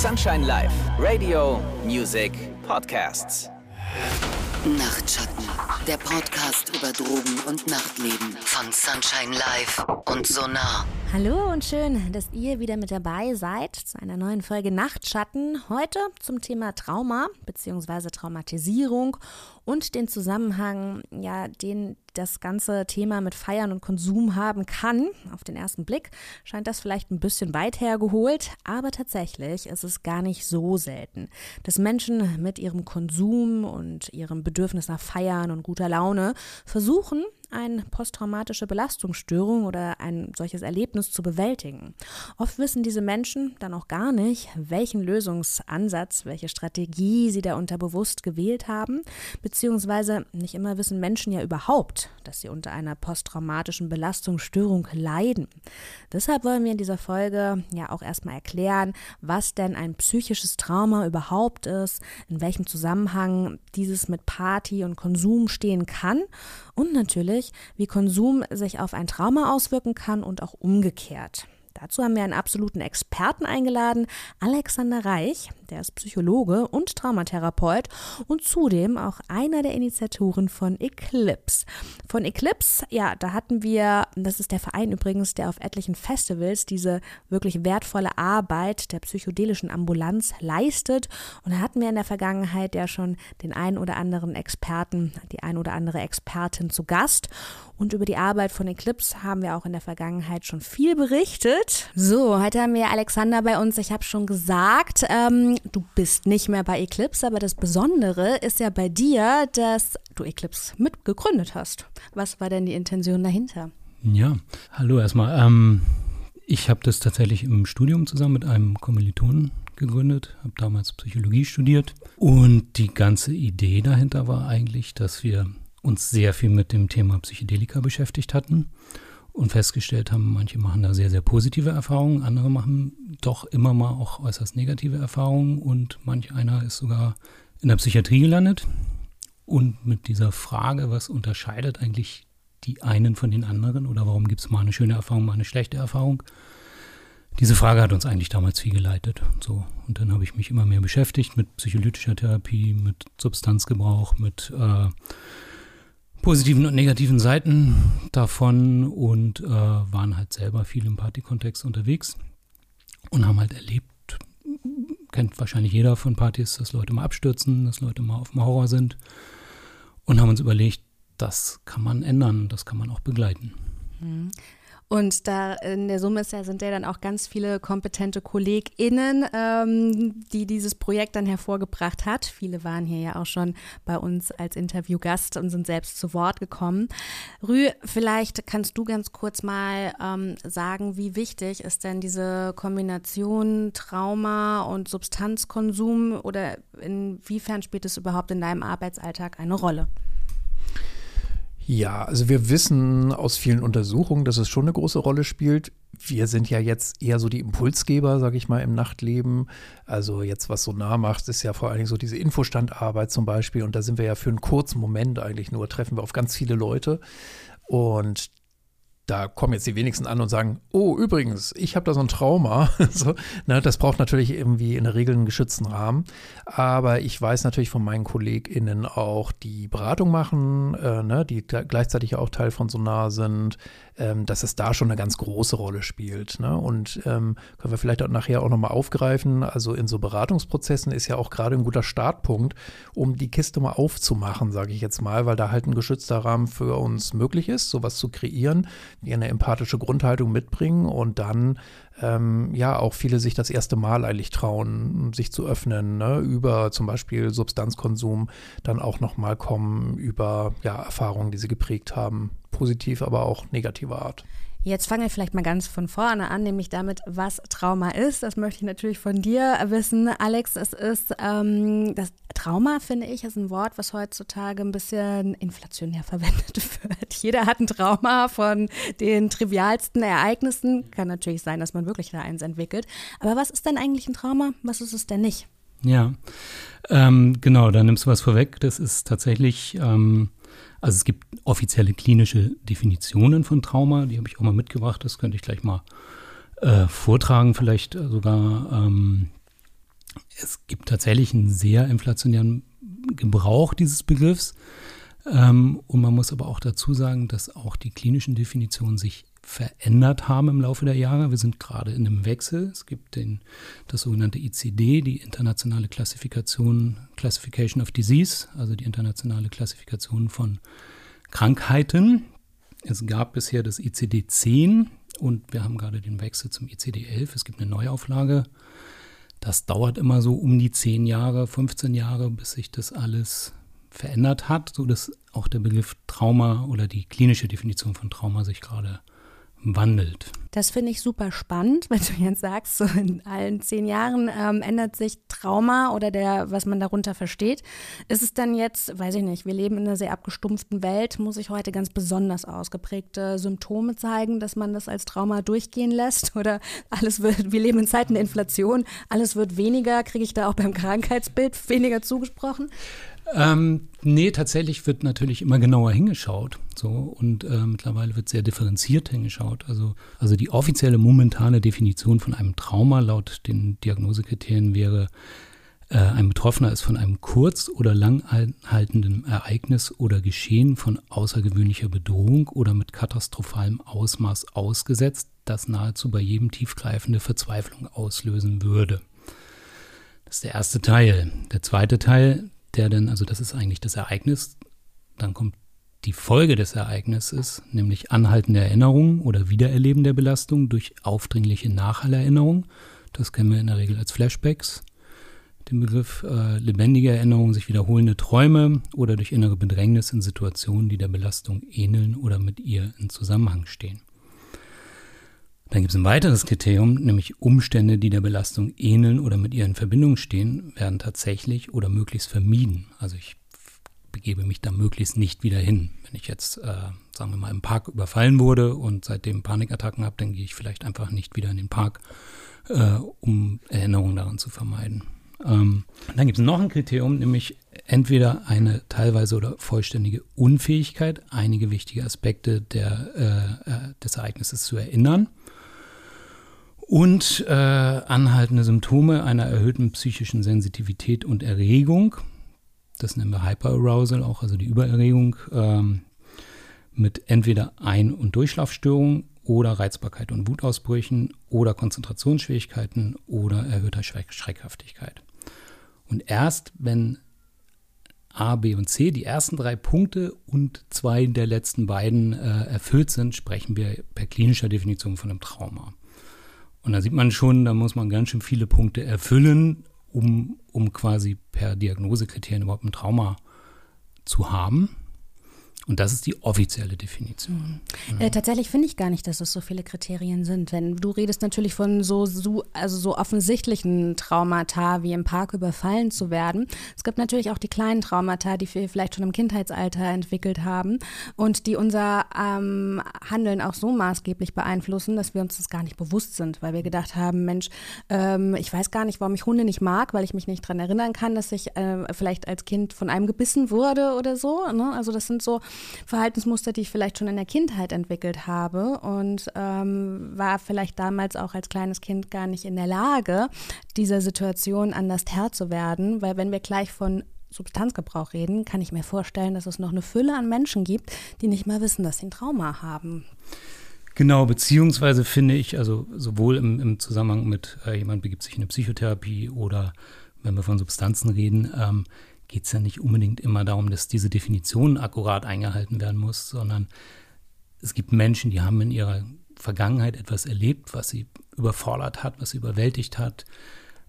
Sunshine Live, Radio, Music, Podcasts. Nachtschatten, der Podcast über Drogen und Nachtleben von Sunshine Live und Sonar. Hallo und schön, dass ihr wieder mit dabei seid zu einer neuen Folge Nachtschatten. Heute zum Thema Trauma bzw. Traumatisierung und den Zusammenhang, ja, den das ganze Thema mit Feiern und Konsum haben kann. Auf den ersten Blick scheint das vielleicht ein bisschen weit hergeholt, aber tatsächlich ist es gar nicht so selten, dass Menschen mit ihrem Konsum und ihrem Bedürfnis nach Feiern und guter Laune versuchen, eine posttraumatische Belastungsstörung oder ein solches Erlebnis zu bewältigen. Oft wissen diese Menschen dann auch gar nicht, welchen Lösungsansatz, welche Strategie sie da unterbewusst gewählt haben, beziehungsweise nicht immer wissen Menschen ja überhaupt, dass sie unter einer posttraumatischen Belastungsstörung leiden. Deshalb wollen wir in dieser Folge ja auch erstmal erklären, was denn ein psychisches Trauma überhaupt ist, in welchem Zusammenhang dieses mit Party und Konsum stehen kann und natürlich, wie Konsum sich auf ein Trauma auswirken kann und auch umgekehrt. Dazu haben wir einen absoluten Experten eingeladen, Alexander Reich, der ist Psychologe und Traumatherapeut und zudem auch einer der Initiatoren von Eclipse. Von Eclipse, ja, da hatten wir, das ist der Verein übrigens, der auf etlichen Festivals diese wirklich wertvolle Arbeit der psychedelischen Ambulanz leistet. Und da hatten wir in der Vergangenheit ja schon den einen oder anderen Experten, die ein oder andere Expertin zu Gast. Und über die Arbeit von Eclipse haben wir auch in der Vergangenheit schon viel berichtet. So, heute haben wir Alexander bei uns. Ich habe schon gesagt, ähm, du bist nicht mehr bei Eclipse, aber das Besondere ist ja bei dir, dass du Eclipse mitgegründet hast. Was war denn die Intention dahinter? Ja, hallo erstmal. Ähm, ich habe das tatsächlich im Studium zusammen mit einem Kommilitonen gegründet, habe damals Psychologie studiert und die ganze Idee dahinter war eigentlich, dass wir uns sehr viel mit dem Thema Psychedelika beschäftigt hatten und festgestellt haben, manche machen da sehr, sehr positive Erfahrungen, andere machen doch immer mal auch äußerst negative Erfahrungen und manch einer ist sogar in der Psychiatrie gelandet. Und mit dieser Frage, was unterscheidet eigentlich die einen von den anderen oder warum gibt es mal eine schöne Erfahrung, mal eine schlechte Erfahrung? Diese Frage hat uns eigentlich damals viel geleitet. So. Und dann habe ich mich immer mehr beschäftigt mit psycholytischer Therapie, mit Substanzgebrauch, mit äh, positiven und negativen Seiten davon und äh, waren halt selber viel im Partykontext unterwegs und haben halt erlebt, kennt wahrscheinlich jeder von Partys, dass Leute mal abstürzen, dass Leute mal auf dem Horror sind und haben uns überlegt, das kann man ändern, das kann man auch begleiten. Und da in der Summe ja, sind ja dann auch ganz viele kompetente KollegInnen, ähm, die dieses Projekt dann hervorgebracht hat. Viele waren hier ja auch schon bei uns als Interviewgast und sind selbst zu Wort gekommen. Rü, vielleicht kannst du ganz kurz mal ähm, sagen, wie wichtig ist denn diese Kombination Trauma und Substanzkonsum oder inwiefern spielt es überhaupt in deinem Arbeitsalltag eine Rolle? Ja, also wir wissen aus vielen Untersuchungen, dass es schon eine große Rolle spielt. Wir sind ja jetzt eher so die Impulsgeber, sage ich mal, im Nachtleben. Also jetzt, was so nah macht, ist ja vor allen Dingen so diese Infostandarbeit zum Beispiel. Und da sind wir ja für einen kurzen Moment eigentlich nur, treffen wir auf ganz viele Leute. Und da kommen jetzt die wenigsten an und sagen, oh, übrigens, ich habe da so ein Trauma. so, ne, das braucht natürlich irgendwie in der Regel einen geschützten Rahmen. Aber ich weiß natürlich von meinen KollegInnen auch, die Beratung machen, äh, ne, die gleichzeitig auch Teil von Sonar sind, ähm, dass es da schon eine ganz große Rolle spielt. Ne? Und ähm, können wir vielleicht auch nachher auch nochmal aufgreifen. Also in so Beratungsprozessen ist ja auch gerade ein guter Startpunkt, um die Kiste mal aufzumachen, sage ich jetzt mal, weil da halt ein geschützter Rahmen für uns möglich ist, sowas zu kreieren, wir eine empathische Grundhaltung mitbringen und dann ähm, ja auch viele sich das erste Mal eigentlich trauen, sich zu öffnen, ne? über zum Beispiel Substanzkonsum dann auch nochmal kommen, über ja, Erfahrungen, die sie geprägt haben positiv, aber auch negativer Art. Jetzt fangen wir vielleicht mal ganz von vorne an, nämlich damit, was Trauma ist. Das möchte ich natürlich von dir wissen, Alex. Es ist ähm, das Trauma, finde ich, ist ein Wort, was heutzutage ein bisschen inflationär verwendet wird. Jeder hat ein Trauma von den trivialsten Ereignissen. Kann natürlich sein, dass man wirklich da eins entwickelt. Aber was ist denn eigentlich ein Trauma? Was ist es denn nicht? Ja, ähm, genau, da nimmst du was vorweg. Das ist tatsächlich ähm, also es gibt offizielle klinische Definitionen von Trauma, die habe ich auch mal mitgebracht, das könnte ich gleich mal äh, vortragen, vielleicht sogar. Ähm, Es gibt tatsächlich einen sehr inflationären Gebrauch dieses Begriffs. Ähm, und man muss aber auch dazu sagen, dass auch die klinischen Definitionen sich verändert haben im Laufe der Jahre. Wir sind gerade in einem Wechsel. Es gibt den, das sogenannte ICD, die internationale Klassifikation, Classification of Disease, also die internationale Klassifikation von Krankheiten. Es gab bisher das ICD 10 und wir haben gerade den Wechsel zum ICD 11. Es gibt eine Neuauflage. Das dauert immer so um die 10 Jahre, 15 Jahre, bis sich das alles verändert hat, sodass auch der Begriff Trauma oder die klinische Definition von Trauma sich gerade wandelt. Das finde ich super spannend, wenn du jetzt sagst, so in allen zehn Jahren ähm, ändert sich Trauma oder der, was man darunter versteht. Ist es dann jetzt, weiß ich nicht, wir leben in einer sehr abgestumpften Welt, muss ich heute ganz besonders ausgeprägte Symptome zeigen, dass man das als Trauma durchgehen lässt? Oder alles wird, wir leben in Zeiten der Inflation, alles wird weniger, kriege ich da auch beim Krankheitsbild weniger zugesprochen? Ähm, nee, tatsächlich wird natürlich immer genauer hingeschaut. So, und äh, mittlerweile wird sehr differenziert hingeschaut. Also, also die offizielle momentane Definition von einem Trauma laut den Diagnosekriterien wäre, äh, ein Betroffener ist von einem kurz- oder langanhaltenden Ereignis oder Geschehen von außergewöhnlicher Bedrohung oder mit katastrophalem Ausmaß ausgesetzt, das nahezu bei jedem tiefgreifende Verzweiflung auslösen würde. Das ist der erste Teil. Der zweite Teil der denn, also das ist eigentlich das Ereignis, dann kommt die Folge des Ereignisses, nämlich anhaltende Erinnerung oder Wiedererleben der Belastung durch aufdringliche Nachhallerinnerung. Das kennen wir in der Regel als Flashbacks. Den Begriff äh, lebendige Erinnerung, sich wiederholende Träume oder durch innere Bedrängnis in Situationen, die der Belastung ähneln oder mit ihr in Zusammenhang stehen. Dann gibt es ein weiteres Kriterium, nämlich Umstände, die der Belastung ähneln oder mit ihr in Verbindung stehen, werden tatsächlich oder möglichst vermieden. Also ich begebe mich da möglichst nicht wieder hin. Wenn ich jetzt, äh, sagen wir mal, im Park überfallen wurde und seitdem Panikattacken habe, dann gehe ich vielleicht einfach nicht wieder in den Park, äh, um Erinnerungen daran zu vermeiden. Ähm, dann gibt es noch ein Kriterium, nämlich entweder eine teilweise oder vollständige Unfähigkeit, einige wichtige Aspekte der, äh, äh des Ereignisses zu erinnern und äh, anhaltende Symptome einer erhöhten psychischen Sensitivität und Erregung. Das nennen wir Hyperarousal auch, also die Übererregung ähm, mit entweder Ein- und Durchschlafstörungen oder Reizbarkeit und Wutausbrüchen oder Konzentrationsschwierigkeiten oder erhöhter Schreck Schreckhaftigkeit. Und erst wenn A, B und C, die ersten drei Punkte und zwei der letzten beiden äh, erfüllt sind, sprechen wir per klinischer Definition von einem Trauma. Und da sieht man schon, da muss man ganz schön viele Punkte erfüllen, um, um quasi per Diagnosekriterien überhaupt ein Trauma zu haben. Und das ist die offizielle Definition. Mhm. Äh, tatsächlich finde ich gar nicht, dass es so viele Kriterien sind. Wenn du redest natürlich von so, so, also so offensichtlichen Traumata wie im Park überfallen zu werden. Es gibt natürlich auch die kleinen Traumata, die wir vielleicht schon im Kindheitsalter entwickelt haben und die unser ähm, Handeln auch so maßgeblich beeinflussen, dass wir uns das gar nicht bewusst sind, weil wir gedacht haben, Mensch, ähm, ich weiß gar nicht, warum ich Hunde nicht mag, weil ich mich nicht daran erinnern kann, dass ich äh, vielleicht als Kind von einem gebissen wurde oder so. Ne? Also das sind so Verhaltensmuster, die ich vielleicht schon in der Kindheit entwickelt habe und ähm, war vielleicht damals auch als kleines Kind gar nicht in der Lage, dieser Situation anders Herr zu werden, weil wenn wir gleich von Substanzgebrauch reden, kann ich mir vorstellen, dass es noch eine Fülle an Menschen gibt, die nicht mal wissen, dass sie ein Trauma haben. Genau, beziehungsweise finde ich, also sowohl im, im Zusammenhang mit äh, jemand begibt sich in eine Psychotherapie oder wenn wir von Substanzen reden, ähm, geht es ja nicht unbedingt immer darum, dass diese Definition akkurat eingehalten werden muss, sondern es gibt Menschen, die haben in ihrer Vergangenheit etwas erlebt, was sie überfordert hat, was sie überwältigt hat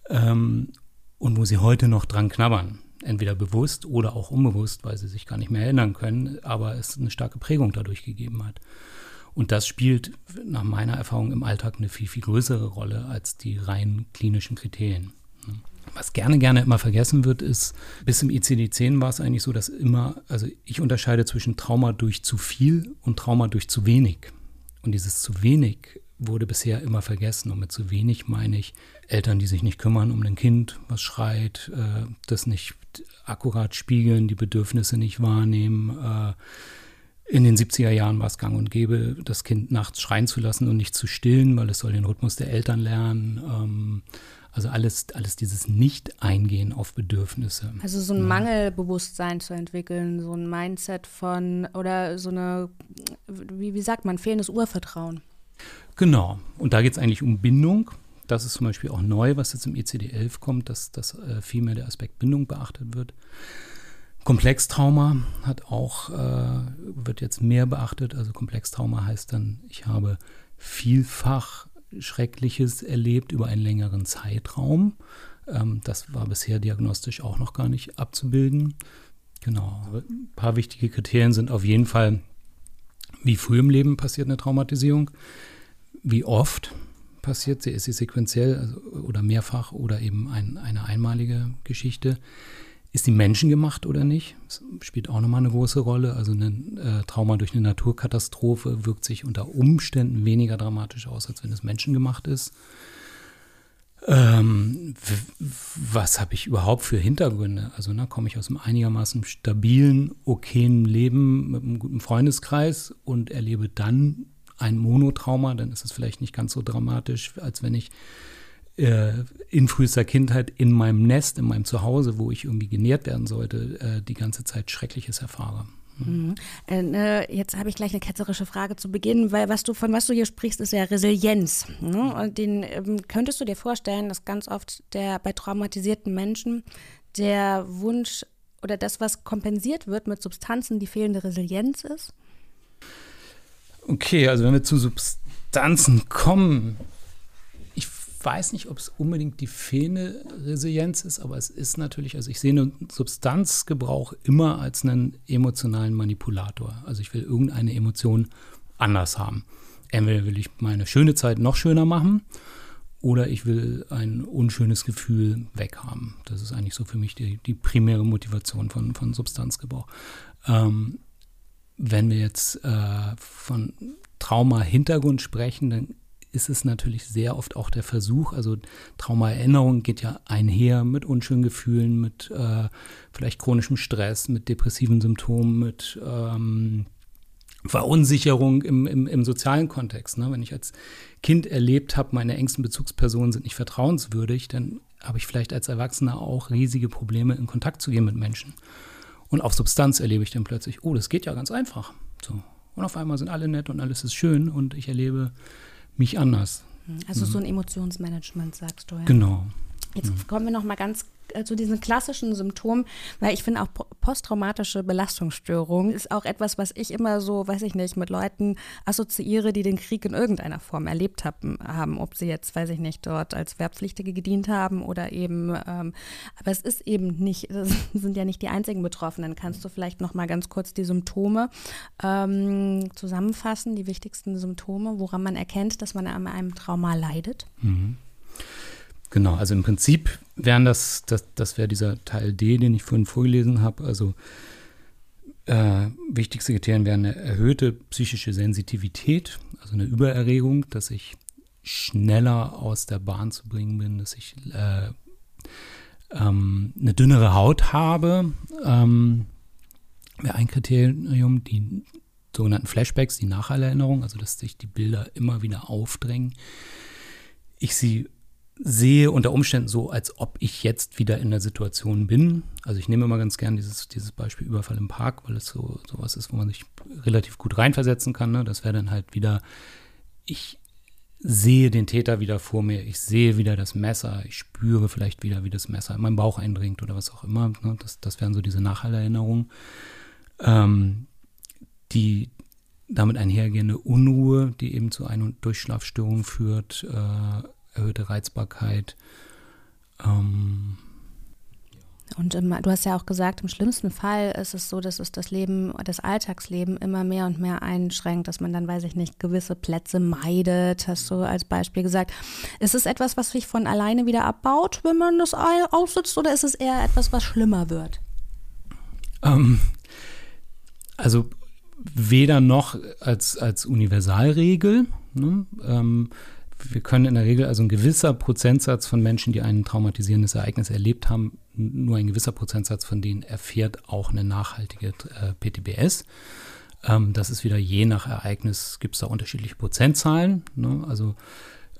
ähm, und wo sie heute noch dran knabbern. Entweder bewusst oder auch unbewusst, weil sie sich gar nicht mehr erinnern können, aber es eine starke Prägung dadurch gegeben hat. Und das spielt nach meiner Erfahrung im Alltag eine viel, viel größere Rolle als die rein klinischen Kriterien. Was gerne, gerne immer vergessen wird, ist, bis im ICD-10 war es eigentlich so, dass immer, also ich unterscheide zwischen Trauma durch zu viel und Trauma durch zu wenig. Und dieses zu wenig wurde bisher immer vergessen. Und mit zu wenig meine ich Eltern, die sich nicht kümmern um ein Kind, was schreit, äh, das nicht akkurat spiegeln, die Bedürfnisse nicht wahrnehmen. Äh, in den 70er Jahren war es gang und gäbe, das Kind nachts schreien zu lassen und nicht zu stillen, weil es soll den Rhythmus der Eltern lernen. Ähm, Also alles, alles dieses Nicht-Eingehen auf Bedürfnisse. Also so ein Mangelbewusstsein zu entwickeln, so ein Mindset von, oder so eine, wie, wie sagt man, fehlendes Urvertrauen. Genau. Und da geht es eigentlich um Bindung. Das ist zum Beispiel auch neu, was jetzt im ECD-11 kommt, dass, dass äh, viel mehr der Aspekt Bindung beachtet wird. Komplextrauma hat auch, äh, wird jetzt mehr beachtet. Also Komplextrauma heißt dann, ich habe vielfach Schreckliches erlebt über einen längeren Zeitraum. Ähm, das war bisher diagnostisch auch noch gar nicht abzubilden. Genau. Ein paar wichtige Kriterien sind auf jeden Fall, wie früh im Leben passiert eine Traumatisierung, wie oft passiert sie, ist sie sequenziell also, oder mehrfach oder eben ein, eine einmalige Geschichte ist die menschengemacht oder nicht? Das spielt auch nochmal eine große Rolle. Also ein äh, Trauma durch eine Naturkatastrophe wirkt sich unter Umständen weniger dramatisch aus, als wenn es menschengemacht ist. Ähm, was habe ich überhaupt für Hintergründe? Also ne, komme ich aus einem einigermaßen stabilen, okayen Leben mit einem guten Freundeskreis und erlebe dann ein Monotrauma, dann ist es vielleicht nicht ganz so dramatisch, als wenn ich in frühester Kindheit in meinem Nest, in meinem Zuhause, wo ich irgendwie genährt werden sollte, äh, die ganze Zeit Schreckliches erfahre. Mhm. Äh, ne, jetzt habe ich gleich eine ketzerische Frage zu Beginn, weil was du von was du hier sprichst, ist ja Resilienz. Ne? Und den ähm, könntest du dir vorstellen, dass ganz oft der bei traumatisierten Menschen der Wunsch oder das, was kompensiert wird mit Substanzen, die fehlende Resilienz ist? Okay, also wenn wir zu Substanzen kommen, weiß nicht, ob es unbedingt die fehlende Resilienz ist, aber es ist natürlich, also ich sehe einen Substanzgebrauch immer als einen emotionalen Manipulator. Also ich will irgendeine Emotion anders haben. Entweder will ich meine schöne Zeit noch schöner machen oder ich will ein unschönes Gefühl weghaben. Das ist eigentlich so für mich die, die primäre Motivation von, von Substanzgebrauch. Ähm, wenn wir jetzt äh, von Trauma-Hintergrund sprechen, dann ist es natürlich sehr oft auch der Versuch, also Traumaerinnerung geht ja einher mit unschönen Gefühlen, mit äh, vielleicht chronischem Stress, mit depressiven Symptomen, mit ähm, Verunsicherung im, im, im sozialen Kontext. Ne? Wenn ich als Kind erlebt habe, meine engsten Bezugspersonen sind nicht vertrauenswürdig, dann habe ich vielleicht als Erwachsener auch riesige Probleme, in Kontakt zu gehen mit Menschen. Und auf Substanz erlebe ich dann plötzlich, oh, das geht ja ganz einfach. So. Und auf einmal sind alle nett und alles ist schön und ich erlebe mich anders. Also so ein Emotionsmanagement, sagst du ja. Genau. Jetzt kommen wir noch mal ganz äh, zu diesen klassischen Symptomen, weil ich finde auch posttraumatische Belastungsstörung ist auch etwas, was ich immer so, weiß ich nicht, mit Leuten assoziiere, die den Krieg in irgendeiner Form erlebt haben, haben ob sie jetzt, weiß ich nicht, dort als Wehrpflichtige gedient haben oder eben, ähm, aber es ist eben nicht, das sind ja nicht die einzigen Betroffenen. Kannst du vielleicht noch mal ganz kurz die Symptome ähm, zusammenfassen, die wichtigsten Symptome, woran man erkennt, dass man an einem Trauma leidet? Mhm. Genau, also im Prinzip wären das, das, das wäre dieser Teil D, den ich vorhin vorgelesen habe. Also äh, wichtigste Kriterien wären eine erhöhte psychische Sensitivität, also eine Übererregung, dass ich schneller aus der Bahn zu bringen bin, dass ich äh, ähm, eine dünnere Haut habe. Ähm, wäre ein Kriterium, die sogenannten Flashbacks, die Nachhallerinnerung, also dass sich die Bilder immer wieder aufdrängen. Ich sie sehe unter Umständen so, als ob ich jetzt wieder in der Situation bin. Also ich nehme immer ganz gern dieses, dieses Beispiel Überfall im Park, weil es so sowas ist, wo man sich relativ gut reinversetzen kann. Ne? Das wäre dann halt wieder, ich sehe den Täter wieder vor mir, ich sehe wieder das Messer, ich spüre vielleicht wieder, wie das Messer in meinen Bauch eindringt oder was auch immer. Ne? Das, das wären so diese Nachhallerinnerungen. Ähm, die damit einhergehende Unruhe, die eben zu Ein- und Durchschlafstörungen führt, äh, erhöhte Reizbarkeit. Ähm, und im, du hast ja auch gesagt, im schlimmsten Fall ist es so, dass es das Leben, das Alltagsleben immer mehr und mehr einschränkt, dass man dann, weiß ich nicht, gewisse Plätze meidet, hast du als Beispiel gesagt. Ist es etwas, was sich von alleine wieder abbaut, wenn man das aussitzt, oder ist es eher etwas, was schlimmer wird? Ähm, also weder noch als, als Universalregel. Ne? Ähm, wir können in der Regel also ein gewisser Prozentsatz von Menschen, die ein traumatisierendes Ereignis erlebt haben, nur ein gewisser Prozentsatz von denen erfährt auch eine nachhaltige äh, PTBS. Ähm, das ist wieder je nach Ereignis, gibt es da unterschiedliche Prozentzahlen. Ne? Also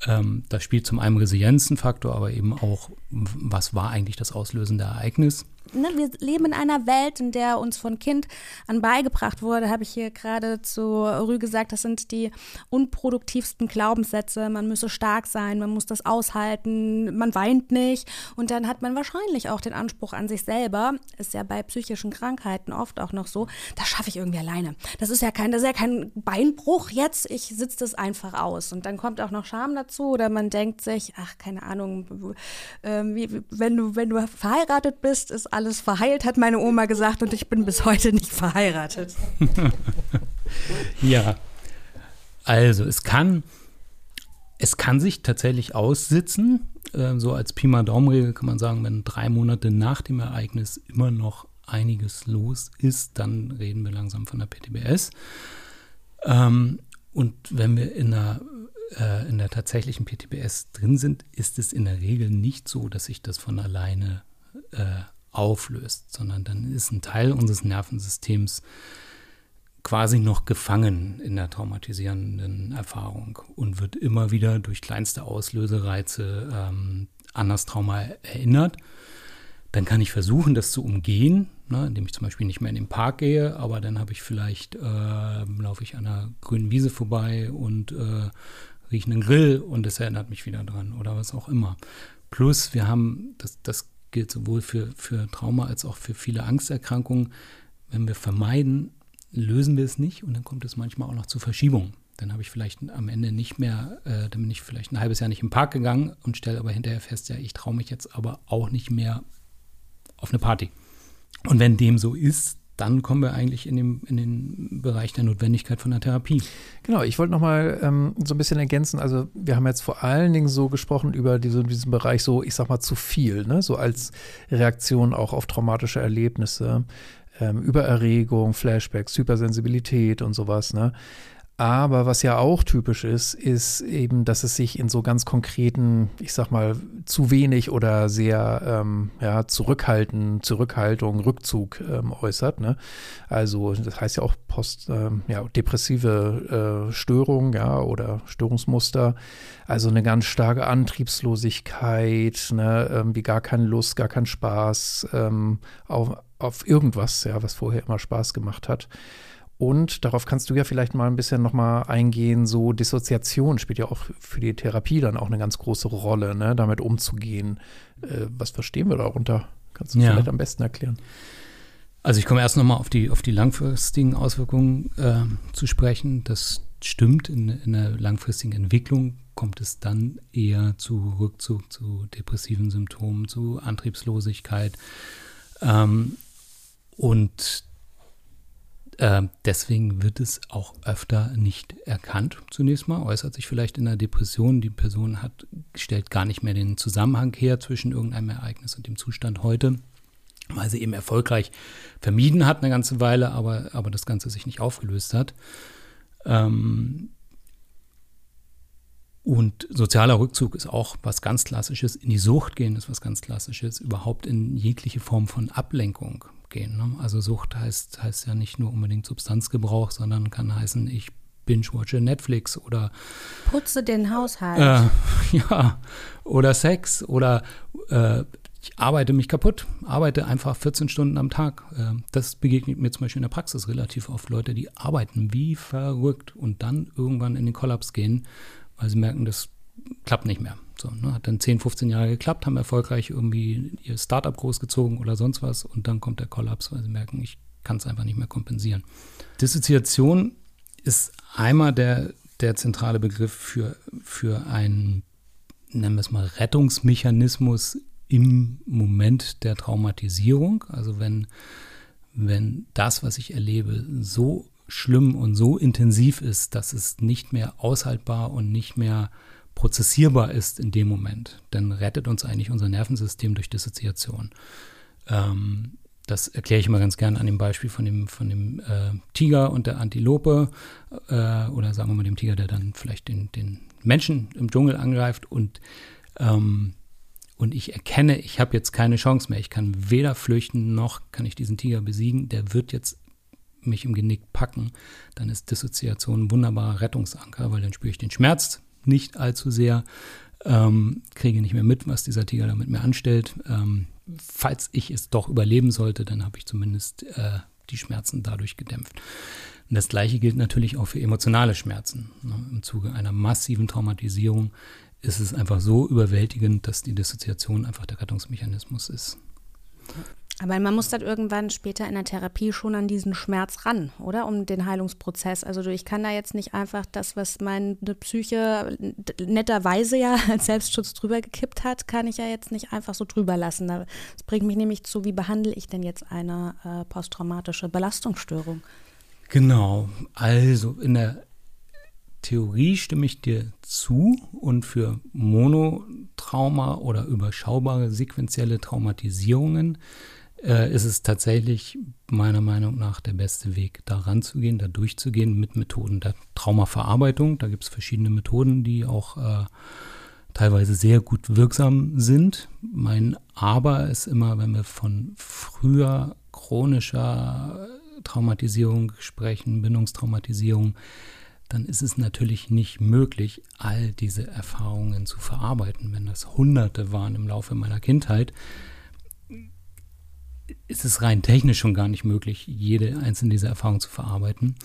Ähm, das spielt zum einen Resilienzenfaktor, aber eben auch, was war eigentlich das auslösende Ereignis? Ne, wir leben in einer Welt, in der uns von Kind an beigebracht wurde, habe ich hier gerade zu Rü gesagt, das sind die unproduktivsten Glaubenssätze. Man müsse stark sein, man muss das aushalten, man weint nicht. Und dann hat man wahrscheinlich auch den Anspruch an sich selber, ist ja bei psychischen Krankheiten oft auch noch so, das schaffe ich irgendwie alleine. Das ist ja kein, das ist ja kein Beinbruch jetzt, ich sitze das einfach aus. Und dann kommt auch noch Scham dazu oder man denkt sich, ach, keine Ahnung, äh, wie, wenn, du, wenn du verheiratet bist, ist alles verheilt, hat meine Oma gesagt, und ich bin bis heute nicht verheiratet. ja. Also, es kann, es kann sich tatsächlich aussitzen. Äh, so als Pi mal Daumenregel kann man sagen, wenn drei Monate nach dem Ereignis immer noch einiges los ist, dann reden wir langsam von der PTBS. Ähm, und wenn wir in der, äh, in der tatsächlichen PTBS drin sind, ist es in der Regel nicht so, dass sich das von alleine äh, auflöst, sondern dann ist ein Teil unseres Nervensystems quasi noch gefangen in der traumatisierenden Erfahrung und wird immer wieder durch kleinste Auslösereize ähm, an das Trauma erinnert. Dann kann ich versuchen, das zu umgehen, ne, indem ich zum Beispiel nicht mehr in den Park gehe, aber dann habe ich vielleicht, äh, laufe ich an einer grünen Wiese vorbei und äh, rieche einen Grill und es erinnert mich wieder dran oder was auch immer. Plus, wir haben, das, das gilt sowohl für, für Trauma als auch für viele Angsterkrankungen. Wenn wir vermeiden, lösen wir es nicht und dann kommt es manchmal auch noch zu Verschiebungen. Dann habe ich vielleicht am Ende nicht mehr, äh, dann bin ich vielleicht ein halbes Jahr nicht im Park gegangen und stelle aber hinterher fest, ja, ich traue mich jetzt aber auch nicht mehr auf eine Party. Und wenn dem so ist, dann kommen wir eigentlich in, dem, in den Bereich der Notwendigkeit von der Therapie. Genau, ich wollte nochmal ähm, so ein bisschen ergänzen. Also, wir haben jetzt vor allen Dingen so gesprochen über diese, diesen Bereich, so, ich sag mal, zu viel, ne? so als Reaktion auch auf traumatische Erlebnisse, ähm, Übererregung, Flashbacks, Hypersensibilität und sowas. Ne? Aber was ja auch typisch ist, ist eben, dass es sich in so ganz konkreten, ich sag mal, zu wenig oder sehr ähm, ja, zurückhalten, Zurückhaltung, Rückzug ähm, äußert. Ne? Also das heißt ja auch post, ähm, ja, depressive äh, Störung, ja, oder Störungsmuster. Also eine ganz starke Antriebslosigkeit, ne, wie gar keine Lust, gar keinen Spaß ähm, auf, auf irgendwas, ja, was vorher immer Spaß gemacht hat. Und darauf kannst du ja vielleicht mal ein bisschen nochmal eingehen, so Dissoziation spielt ja auch für die Therapie dann auch eine ganz große Rolle, ne, damit umzugehen. Äh, was verstehen wir darunter? Kannst du ja. vielleicht am besten erklären? Also ich komme erst nochmal auf die, auf die langfristigen Auswirkungen äh, zu sprechen. Das stimmt, in, in der langfristigen Entwicklung kommt es dann eher zu Rückzug, zu depressiven Symptomen, zu Antriebslosigkeit. Ähm, und äh, deswegen wird es auch öfter nicht erkannt. Zunächst mal äußert sich vielleicht in einer Depression. Die Person hat, stellt gar nicht mehr den Zusammenhang her zwischen irgendeinem Ereignis und dem Zustand heute, weil sie eben erfolgreich vermieden hat eine ganze Weile, aber, aber das Ganze sich nicht aufgelöst hat. Ähm, und sozialer Rückzug ist auch was ganz Klassisches. In die Sucht gehen ist was ganz Klassisches. Überhaupt in jegliche Form von Ablenkung gehen. Ne? Also Sucht heißt, heißt ja nicht nur unbedingt Substanzgebrauch, sondern kann heißen, ich binge-watche Netflix oder putze den Haushalt. Äh, ja, oder Sex oder äh, ich arbeite mich kaputt, arbeite einfach 14 Stunden am Tag. Äh, das begegnet mir zum Beispiel in der Praxis relativ oft. Leute, die arbeiten wie verrückt und dann irgendwann in den Kollaps gehen, weil sie merken, das klappt nicht mehr. So, ne? Hat dann 10, 15 Jahre geklappt, haben erfolgreich irgendwie ihr Startup großgezogen oder sonst was und dann kommt der Kollaps, weil sie merken, ich kann es einfach nicht mehr kompensieren. Dissoziation ist einmal der, der zentrale Begriff für, für einen, nennen wir es mal, Rettungsmechanismus im Moment der Traumatisierung. Also wenn, wenn das, was ich erlebe, so schlimm und so intensiv ist, dass es nicht mehr aushaltbar und nicht mehr prozessierbar ist in dem Moment, dann rettet uns eigentlich unser Nervensystem durch Dissoziation. Ähm, das erkläre ich immer ganz gerne an dem Beispiel von dem, von dem äh, Tiger und der Antilope äh, oder sagen wir mal dem Tiger, der dann vielleicht den, den Menschen im Dschungel angreift und, ähm, und ich erkenne, ich habe jetzt keine Chance mehr. Ich kann weder flüchten noch kann ich diesen Tiger besiegen. Der wird jetzt mich im Genick packen. Dann ist Dissoziation ein wunderbarer Rettungsanker, weil dann spüre ich den Schmerz nicht allzu sehr, ähm, kriege nicht mehr mit, was dieser Tiger da mit mir anstellt. Ähm, falls ich es doch überleben sollte, dann habe ich zumindest äh, die Schmerzen dadurch gedämpft. Und das Gleiche gilt natürlich auch für emotionale Schmerzen. Ne? Im Zuge einer massiven Traumatisierung ist es einfach so überwältigend, dass die Dissoziation einfach der Rettungsmechanismus ist. Aber man muss dann irgendwann später in der Therapie schon an diesen Schmerz ran, oder? Um den Heilungsprozess. Also ich kann da jetzt nicht einfach das, was meine Psyche netterweise ja als Selbstschutz drüber gekippt hat, kann ich ja jetzt nicht einfach so drüber lassen. Das bringt mich nämlich zu, wie behandle ich denn jetzt eine äh, posttraumatische Belastungsstörung? Genau. Also in der Theorie stimme ich dir zu und für Monotrauma oder überschaubare sequentielle Traumatisierungen äh, ist es tatsächlich meiner Meinung nach der beste Weg, da ranzugehen, da durchzugehen mit Methoden der Traumaverarbeitung. Da gibt es verschiedene Methoden, die auch äh, teilweise sehr gut wirksam sind. Mein Aber ist immer, wenn wir von früher chronischer Traumatisierung sprechen, Bindungstraumatisierung, dann ist es natürlich nicht möglich, all diese Erfahrungen zu verarbeiten. Wenn das Hunderte waren im Laufe meiner Kindheit, ist es rein technisch schon gar nicht möglich, jede einzelne dieser Erfahrungen zu verarbeiten.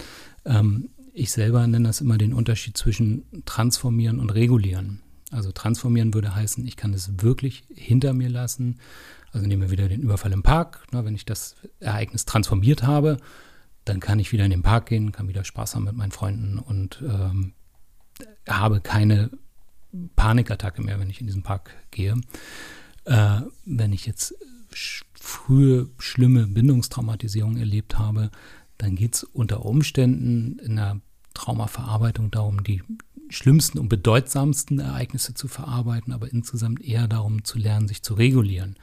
Ähm, ich selber nenne das immer den Unterschied zwischen transformieren und regulieren. Also transformieren würde heißen, ich kann es wirklich hinter mir lassen. Also nehmen wir wieder den Überfall im Park. Na, wenn ich das Ereignis transformiert habe, dann kann ich wieder in den Park gehen, kann wieder Spaß haben mit meinen Freunden und ähm, habe keine Panikattacke mehr, wenn ich in diesen Park gehe. Äh, wenn ich jetzt frühe schlimme Bindungstraumatisierung erlebt habe, dann geht es unter Umständen in der Traumaverarbeitung darum, die schlimmsten und bedeutsamsten Ereignisse zu verarbeiten, aber insgesamt eher darum zu lernen, sich zu regulieren.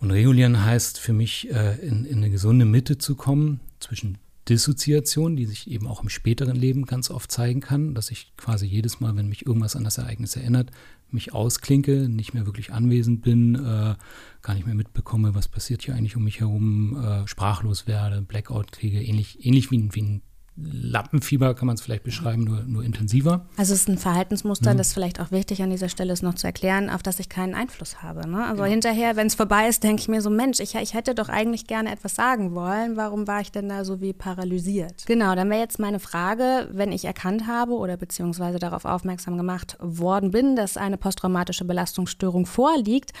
Und regulieren heißt für mich, äh, in, in eine gesunde Mitte zu kommen zwischen Dissoziation, die sich eben auch im späteren Leben ganz oft zeigen kann, dass ich quasi jedes Mal, wenn mich irgendwas an das Ereignis erinnert, mich ausklinke, nicht mehr wirklich anwesend bin, äh, gar nicht mehr mitbekomme, was passiert hier eigentlich um mich herum, äh, sprachlos werde, Blackout kriege, ähnlich, ähnlich wie, wie ein Lappenfieber kann man es vielleicht beschreiben, nur, nur intensiver. Also es ist ein Verhaltensmuster, mhm. das vielleicht auch wichtig an dieser Stelle ist noch zu erklären, auf das ich keinen Einfluss habe. Ne? Also ja. hinterher, wenn es vorbei ist, denke ich mir so, Mensch, ich, ich hätte doch eigentlich gerne etwas sagen wollen. Warum war ich denn da so wie paralysiert? Genau, dann wäre jetzt meine Frage, wenn ich erkannt habe oder beziehungsweise darauf aufmerksam gemacht worden bin, dass eine posttraumatische Belastungsstörung vorliegt,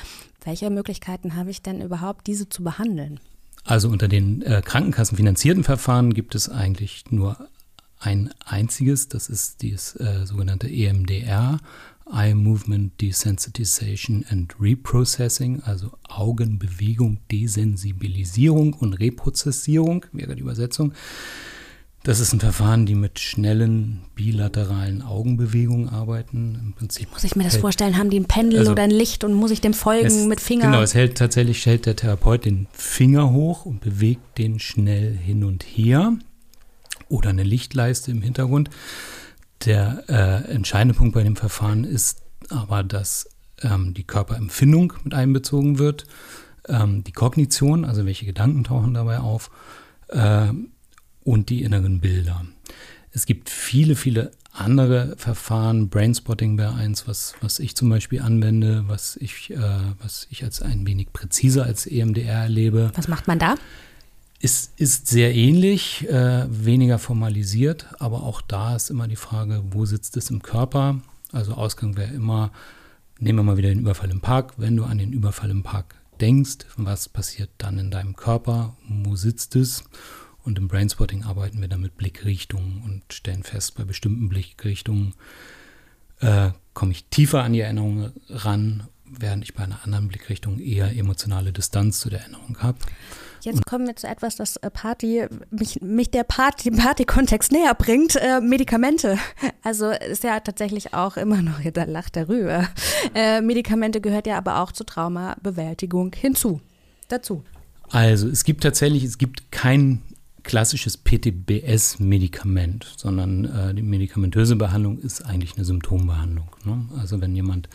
welche Möglichkeiten habe ich denn überhaupt, diese zu behandeln? Also unter den äh, krankenkassenfinanzierten Verfahren gibt es eigentlich nur ein einziges, das ist dieses äh, sogenannte EMDR, Eye Movement Desensitization and Reprocessing, also Augenbewegung, Desensibilisierung und Reprozessierung, wäre die Übersetzung. Das ist ein Verfahren, die mit schnellen bilateralen Augenbewegungen arbeiten. Im Prinzip muss ich mir das hält, vorstellen? Haben die ein Pendel also oder ein Licht und muss ich dem folgen es, mit Finger? Genau, es hält tatsächlich hält der Therapeut den Finger hoch und bewegt den schnell hin und her oder eine Lichtleiste im Hintergrund. Der äh, entscheidende Punkt bei dem Verfahren ist aber, dass ähm, die Körperempfindung mit einbezogen wird, ähm, die Kognition, also welche Gedanken tauchen dabei auf. Äh, und die inneren Bilder. Es gibt viele, viele andere Verfahren. Brainspotting wäre eins, was, was ich zum Beispiel anwende, was ich, äh, was ich als ein wenig präziser als EMDR erlebe. Was macht man da? Es ist sehr ähnlich, äh, weniger formalisiert, aber auch da ist immer die Frage, wo sitzt es im Körper? Also Ausgang wäre immer, nehmen wir mal wieder den Überfall im Park. Wenn du an den Überfall im Park denkst, was passiert dann in deinem Körper? Wo sitzt es? Und im Brainspotting arbeiten wir dann mit Blickrichtungen und stellen fest, bei bestimmten Blickrichtungen äh, komme ich tiefer an die Erinnerung ran, während ich bei einer anderen Blickrichtung eher emotionale Distanz zu der Erinnerung habe. Jetzt und kommen wir zu etwas, das äh, Party, mich, mich der Party, Party-Kontext näher bringt, äh, Medikamente. Also ist ja tatsächlich auch immer noch, da lacht der Rühe. Äh, Medikamente gehört ja aber auch zur Traumabewältigung hinzu, dazu. Also es gibt tatsächlich, es gibt kein klassisches PTBS-Medikament, sondern äh, die medikamentöse Behandlung ist eigentlich eine Symptombehandlung. Ne? Also wenn jemand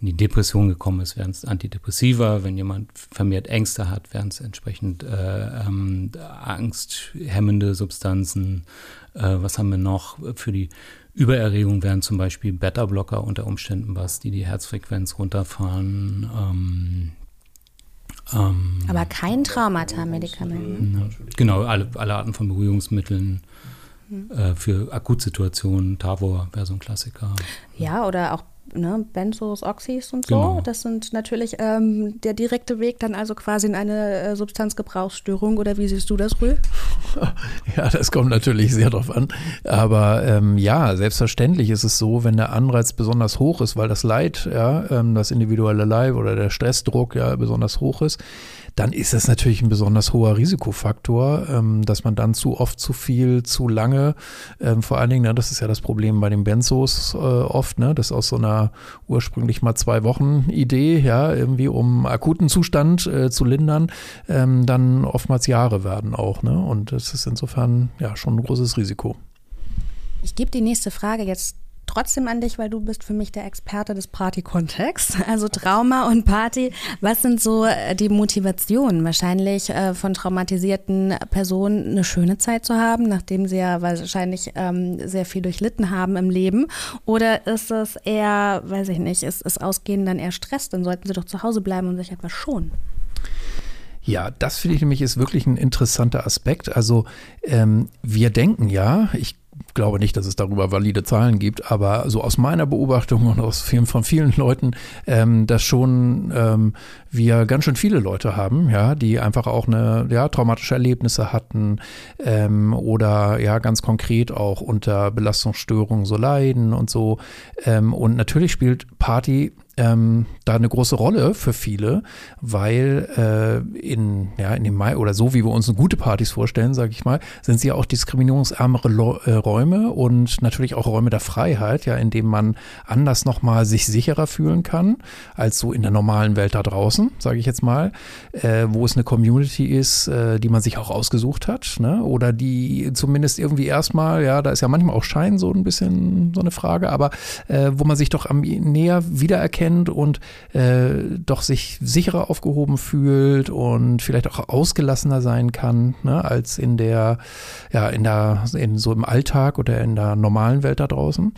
in die Depression gekommen ist, wären es Antidepressiva, wenn jemand vermehrt Ängste hat, wären es entsprechend äh, ähm, angsthemmende Substanzen. Äh, was haben wir noch für die Übererregung wären zum Beispiel Beta-Blocker unter Umständen was, die die Herzfrequenz runterfahren. Ähm, ähm, Aber kein Traumata-Medikament. Ne? Genau, alle, alle Arten von Beruhigungsmitteln. Mhm. Äh, für Akutsituationen, Tavor wäre so ein Klassiker. Ja, oder auch ne, Benzos, Oxys und so. Genau. Das sind natürlich ähm, der direkte Weg dann also quasi in eine äh, Substanzgebrauchsstörung. Oder wie siehst du das, Rühl? Ja, das kommt natürlich sehr drauf an. Aber ähm, ja, selbstverständlich ist es so, wenn der Anreiz besonders hoch ist, weil das Leid, ja, ähm, das individuelle Leid oder der Stressdruck ja besonders hoch ist, dann ist das natürlich ein besonders hoher Risikofaktor, ähm, dass man dann zu oft, zu viel, zu lange, ähm, vor allen Dingen, ne, das ist ja das Problem bei den Benzos äh, oft, ne, das aus so einer ursprünglich mal zwei Wochen Idee, ja, irgendwie um akuten Zustand äh, zu lindern, ähm, dann oftmals Jahre werden auch, ne, und das ist insofern ja schon ein großes Risiko. Ich gebe die nächste Frage jetzt trotzdem an dich, weil du bist für mich der Experte des Party-Kontexts. Also Trauma und Party. Was sind so äh, die Motivationen? Wahrscheinlich äh, von traumatisierten Personen eine schöne Zeit zu haben, nachdem sie ja wahrscheinlich ähm, sehr viel durchlitten haben im Leben. Oder ist es eher, weiß ich nicht, ist, ist Ausgehen dann eher Stress? Dann sollten sie doch zu Hause bleiben und sich etwas schonen. Ja, das finde ich nämlich ist wirklich ein interessanter Aspekt. Also ähm, wir denken ja, ich glaube nicht, dass es darüber valide Zahlen gibt, aber so aus meiner Beobachtung und aus vielen, von vielen Leuten, ähm, dass schon ähm, wir ganz schön viele Leute haben, ja, die einfach auch eine ja, traumatische Erlebnisse hatten ähm, oder ja ganz konkret auch unter Belastungsstörungen so leiden und so. Ähm, und natürlich spielt Party ähm, da eine große Rolle für viele, weil äh, in, ja, in dem Mai oder so, wie wir uns gute Partys vorstellen, sage ich mal, sind sie ja auch diskriminierungsärmere Lo äh, Räume und natürlich auch Räume der Freiheit, ja, in denen man anders nochmal sich sicherer fühlen kann, als so in der normalen Welt da draußen, sage ich jetzt mal, äh, wo es eine Community ist, äh, die man sich auch ausgesucht hat, ne? oder die zumindest irgendwie erstmal, ja, da ist ja manchmal auch Schein so ein bisschen so eine Frage, aber äh, wo man sich doch am näher wiedererkennt, kennt und äh, doch sich sicherer aufgehoben fühlt und vielleicht auch ausgelassener sein kann, ne, als in der, ja, in der, in so im Alltag oder in der normalen Welt da draußen.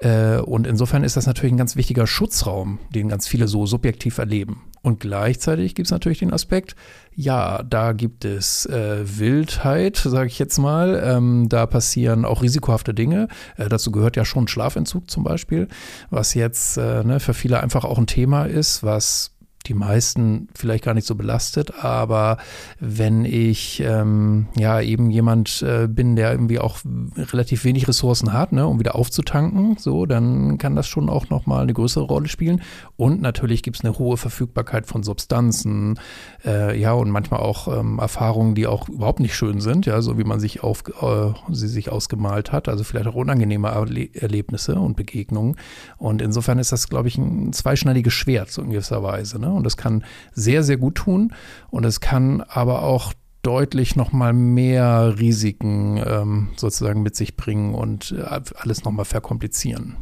Äh, und insofern ist das natürlich ein ganz wichtiger Schutzraum, den ganz viele so subjektiv erleben. Und gleichzeitig gibt es natürlich den Aspekt, ja, da gibt es äh, Wildheit, sage ich jetzt mal. Ähm, da passieren auch risikohafte Dinge. Äh, dazu gehört ja schon Schlafentzug zum Beispiel, was jetzt äh, ne, für viele einfach auch ein Thema ist, was die meisten vielleicht gar nicht so belastet, aber wenn ich ähm, ja eben jemand äh, bin, der irgendwie auch relativ wenig Ressourcen hat, ne, um wieder aufzutanken, so, dann kann das schon auch nochmal eine größere Rolle spielen. Und natürlich gibt es eine hohe Verfügbarkeit von Substanzen, äh, ja, und manchmal auch ähm, Erfahrungen, die auch überhaupt nicht schön sind, ja, so wie man sich auf, äh, sie sich ausgemalt hat, also vielleicht auch unangenehme Erle Erlebnisse und Begegnungen. Und insofern ist das, glaube ich, ein zweischneidiges Schwert, so in gewisser Weise. Ne? Und das kann sehr, sehr gut tun. Und es kann aber auch deutlich nochmal mehr Risiken ähm, sozusagen mit sich bringen und äh, alles nochmal verkomplizieren.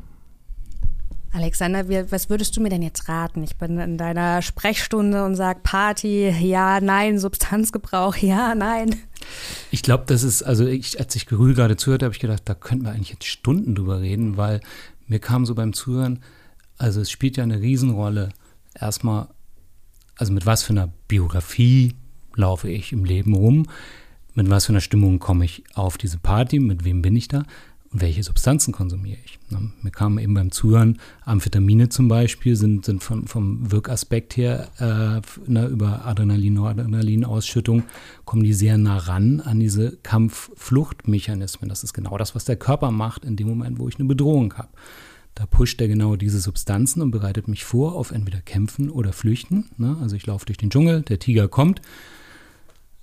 Alexander, was würdest du mir denn jetzt raten? Ich bin in deiner Sprechstunde und sage Party, ja, nein, Substanzgebrauch, ja, nein. Ich glaube, das ist, also ich, als ich Gerühl gerade zuhörte, habe ich gedacht, da könnten wir eigentlich jetzt Stunden drüber reden, weil mir kam so beim Zuhören, also es spielt ja eine Riesenrolle, erstmal also mit was für einer Biografie laufe ich im Leben rum, mit was für einer Stimmung komme ich auf diese Party, mit wem bin ich da und welche Substanzen konsumiere ich. Ne? Mir kam eben beim Zuhören, Amphetamine zum Beispiel sind, sind von, vom Wirkaspekt her äh, ne, über Adrenalin, Noradrenalin-Ausschüttung, kommen die sehr nah ran an diese Kampf-Flucht-Mechanismen. Das ist genau das, was der Körper macht in dem Moment, wo ich eine Bedrohung habe. Da pusht er genau diese Substanzen und bereitet mich vor auf entweder Kämpfen oder Flüchten. Ne? Also ich laufe durch den Dschungel, der Tiger kommt,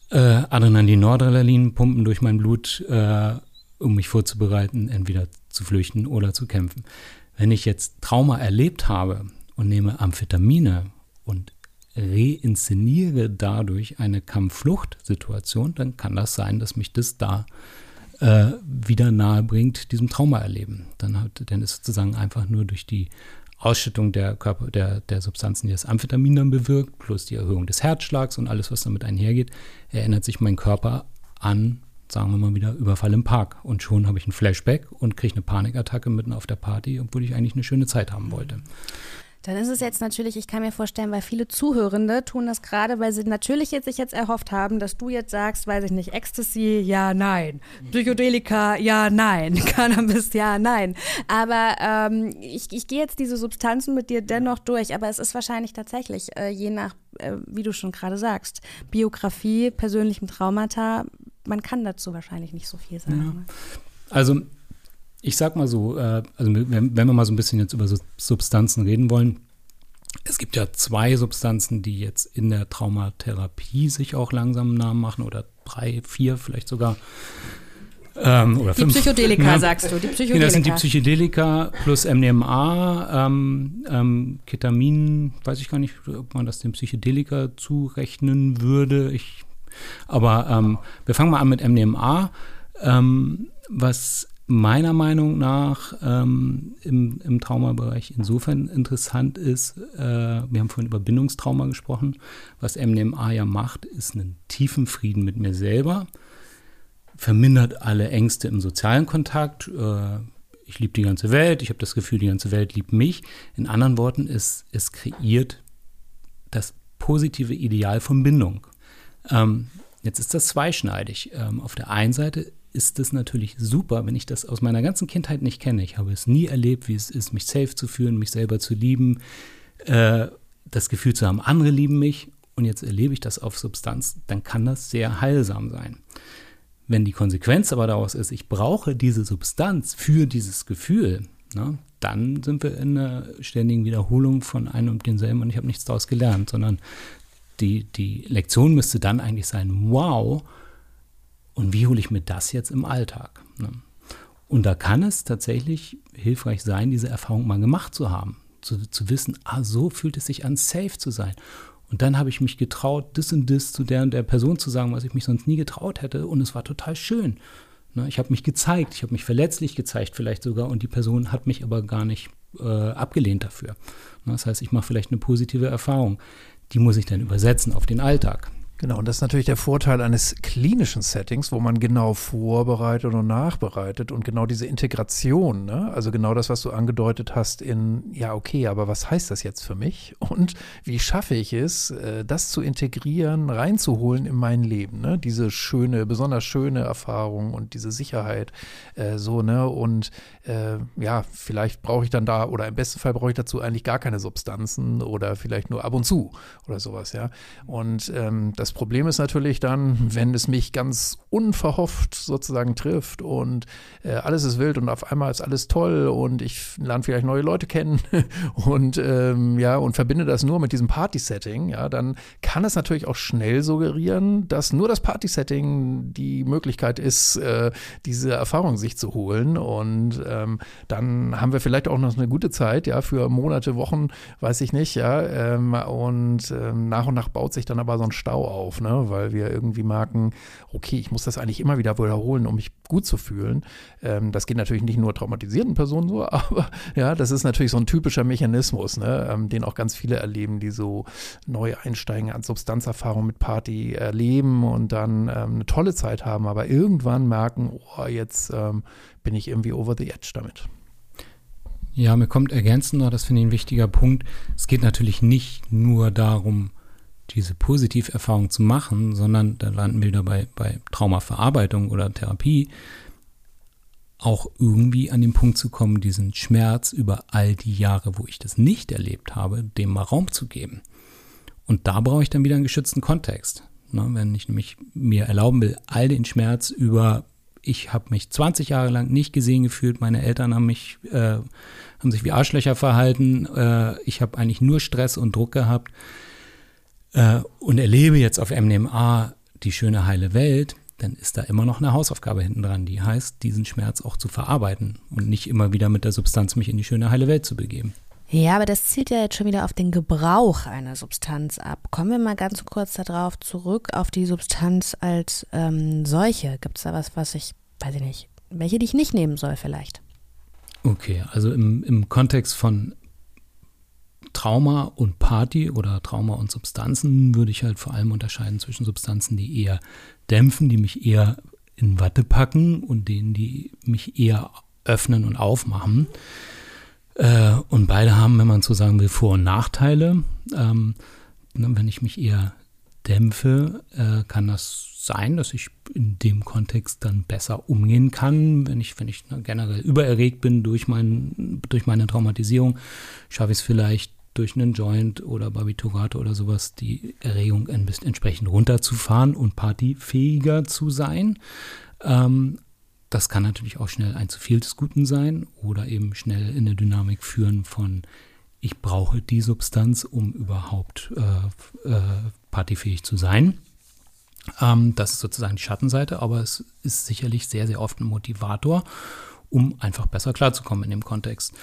äh, Adrenalin, Noradrenalin pumpen durch mein Blut, äh, um mich vorzubereiten, entweder zu flüchten oder zu kämpfen. Wenn ich jetzt Trauma erlebt habe und nehme Amphetamine und reinszeniere dadurch eine Kampffluchtsituation, dann kann das sein, dass mich das da äh, wieder nahe bringt, diesem Trauma erleben. Dann, hat, dann ist sozusagen einfach nur durch die Ausschüttung der, Körper, der, der Substanzen, die das Amphetamin dann bewirkt, plus die Erhöhung des Herzschlags und alles, was damit einhergeht, erinnert sich mein Körper an sagen wir mal wieder, Überfall im Park. Und schon habe ich ein Flashback und kriege eine Panikattacke mitten auf der Party, obwohl ich eigentlich eine schöne Zeit haben wollte. Dann ist es jetzt natürlich, ich kann mir vorstellen, weil viele Zuhörende tun das gerade, weil sie natürlich jetzt sich jetzt erhofft haben, dass du jetzt sagst, weiß ich nicht, Ecstasy, ja, nein. Psychedelika, ja, nein. Cannabis, ja, nein. Aber ähm, ich, ich gehe jetzt diese Substanzen mit dir dennoch durch, aber es ist wahrscheinlich tatsächlich, äh, je nach, äh, wie du schon gerade sagst, Biografie, persönlichem Traumata, man kann dazu wahrscheinlich nicht so viel sagen. Ja. Also ich sag mal so, äh, also wenn, wenn wir mal so ein bisschen jetzt über Substanzen reden wollen, es gibt ja zwei Substanzen, die jetzt in der Traumatherapie sich auch langsam einen Namen machen oder drei, vier vielleicht sogar. Ähm, oder die fünf. Psychedelika, ja. sagst du, die Psychedelika. das sind die Psychedelika plus MDMA, ähm, ähm, Ketamin, weiß ich gar nicht, ob man das dem Psychedelika zurechnen würde. Ich, aber ähm, wir fangen mal an mit MDMA, ähm, was meiner Meinung nach ähm, im, im Traumabereich insofern interessant ist, äh, wir haben vorhin über Bindungstrauma gesprochen, was MDMA ja macht, ist einen tiefen Frieden mit mir selber, vermindert alle Ängste im sozialen Kontakt, äh, ich liebe die ganze Welt, ich habe das Gefühl, die ganze Welt liebt mich. In anderen Worten, es, es kreiert das positive Ideal von Bindung. Ähm, jetzt ist das zweischneidig. Ähm, auf der einen Seite ist es natürlich super, wenn ich das aus meiner ganzen Kindheit nicht kenne. Ich habe es nie erlebt, wie es ist, mich safe zu fühlen, mich selber zu lieben, äh, das Gefühl zu haben, andere lieben mich und jetzt erlebe ich das auf Substanz, dann kann das sehr heilsam sein. Wenn die Konsequenz aber daraus ist, ich brauche diese Substanz für dieses Gefühl, ne, dann sind wir in einer ständigen Wiederholung von einem und demselben und ich habe nichts daraus gelernt, sondern die, die Lektion müsste dann eigentlich sein, wow, und wie hole ich mir das jetzt im Alltag? Ne? Und da kann es tatsächlich hilfreich sein, diese Erfahrung mal gemacht zu haben. Zu, zu wissen, ah, so fühlt es sich an, safe zu sein. Und dann habe ich mich getraut, das und das zu der und der Person zu sagen, was ich mich sonst nie getraut hätte. Und es war total schön. Ne? Ich habe mich gezeigt, ich habe mich verletzlich gezeigt vielleicht sogar. Und die Person hat mich aber gar nicht äh, abgelehnt dafür. Ne? Das heißt, ich mache vielleicht eine positive Erfahrung. Die muss ich dann übersetzen auf den Alltag. Genau, und das ist natürlich der Vorteil eines klinischen Settings, wo man genau vorbereitet und nachbereitet und genau diese Integration, ne? also genau das, was du angedeutet hast in, ja, okay, aber was heißt das jetzt für mich und wie schaffe ich es, äh, das zu integrieren, reinzuholen in mein Leben, ne? diese schöne, besonders schöne Erfahrung und diese Sicherheit, äh, so, ne, und äh, ja, vielleicht brauche ich dann da oder im besten Fall brauche ich dazu eigentlich gar keine Substanzen oder vielleicht nur ab und zu oder sowas, ja, und ähm, das das Problem ist natürlich dann, wenn es mich ganz unverhofft sozusagen trifft und äh, alles ist wild und auf einmal ist alles toll und ich lerne vielleicht neue Leute kennen und ähm, ja und verbinde das nur mit diesem Party-Setting, ja, dann kann es natürlich auch schnell suggerieren, dass nur das Party-Setting die Möglichkeit ist, äh, diese Erfahrung sich zu holen und ähm, dann haben wir vielleicht auch noch eine gute Zeit, ja, für Monate, Wochen, weiß ich nicht, ja, ähm, und ähm, nach und nach baut sich dann aber so ein Stau auf, ne? weil wir irgendwie merken, okay, ich muss das eigentlich immer wieder wiederholen, um mich gut zu fühlen. Ähm, das geht natürlich nicht nur traumatisierten Personen so, aber ja, das ist natürlich so ein typischer Mechanismus, ne? ähm, den auch ganz viele erleben, die so neu einsteigen an Substanzerfahrung mit Party erleben und dann ähm, eine tolle Zeit haben, aber irgendwann merken, oh, jetzt ähm, bin ich irgendwie over the edge damit. Ja, mir kommt ergänzend noch, das finde ich ein wichtiger Punkt. Es geht natürlich nicht nur darum, diese Positiverfahrung zu machen, sondern da landen wir wieder bei, bei Traumaverarbeitung oder Therapie, auch irgendwie an den Punkt zu kommen, diesen Schmerz über all die Jahre, wo ich das nicht erlebt habe, dem mal Raum zu geben. Und da brauche ich dann wieder einen geschützten Kontext. Ne, wenn ich nämlich mir erlauben will, all den Schmerz über, ich habe mich 20 Jahre lang nicht gesehen gefühlt, meine Eltern haben mich, äh, haben sich wie Arschlöcher verhalten, äh, ich habe eigentlich nur Stress und Druck gehabt äh, und erlebe jetzt auf MDMA die schöne heile Welt, dann ist da immer noch eine Hausaufgabe hinten dran, die heißt, diesen Schmerz auch zu verarbeiten und nicht immer wieder mit der Substanz mich in die schöne heile Welt zu begeben. Ja, aber das zielt ja jetzt schon wieder auf den Gebrauch einer Substanz ab. Kommen wir mal ganz kurz darauf zurück, auf die Substanz als ähm, solche. Gibt es da was, was ich, weiß ich nicht, welche, die ich nicht nehmen soll vielleicht? Okay, also im, im Kontext von Trauma und Party oder Trauma und Substanzen würde ich halt vor allem unterscheiden zwischen Substanzen, die eher dämpfen, die mich eher in Watte packen und denen, die mich eher öffnen und aufmachen. Äh, und beide haben, wenn man so sagen will, Vor- und Nachteile. Ähm, ne, wenn ich mich eher dämpfe, äh, kann das sein, dass ich in dem Kontext dann besser umgehen kann. Wenn ich, wenn ich generell übererregt bin durch, mein, durch meine Traumatisierung, schaffe ich es vielleicht durch einen Joint oder Barbiturator oder sowas, die Erregung entsprechend runterzufahren und partyfähiger zu sein. Ähm, das kann natürlich auch schnell ein zu viel des Guten sein oder eben schnell in eine Dynamik führen von ich brauche die Substanz, um überhaupt äh, äh, partyfähig zu sein. Ähm, das ist sozusagen die Schattenseite, aber es ist sicherlich sehr, sehr oft ein Motivator, um einfach besser klarzukommen in dem Kontext.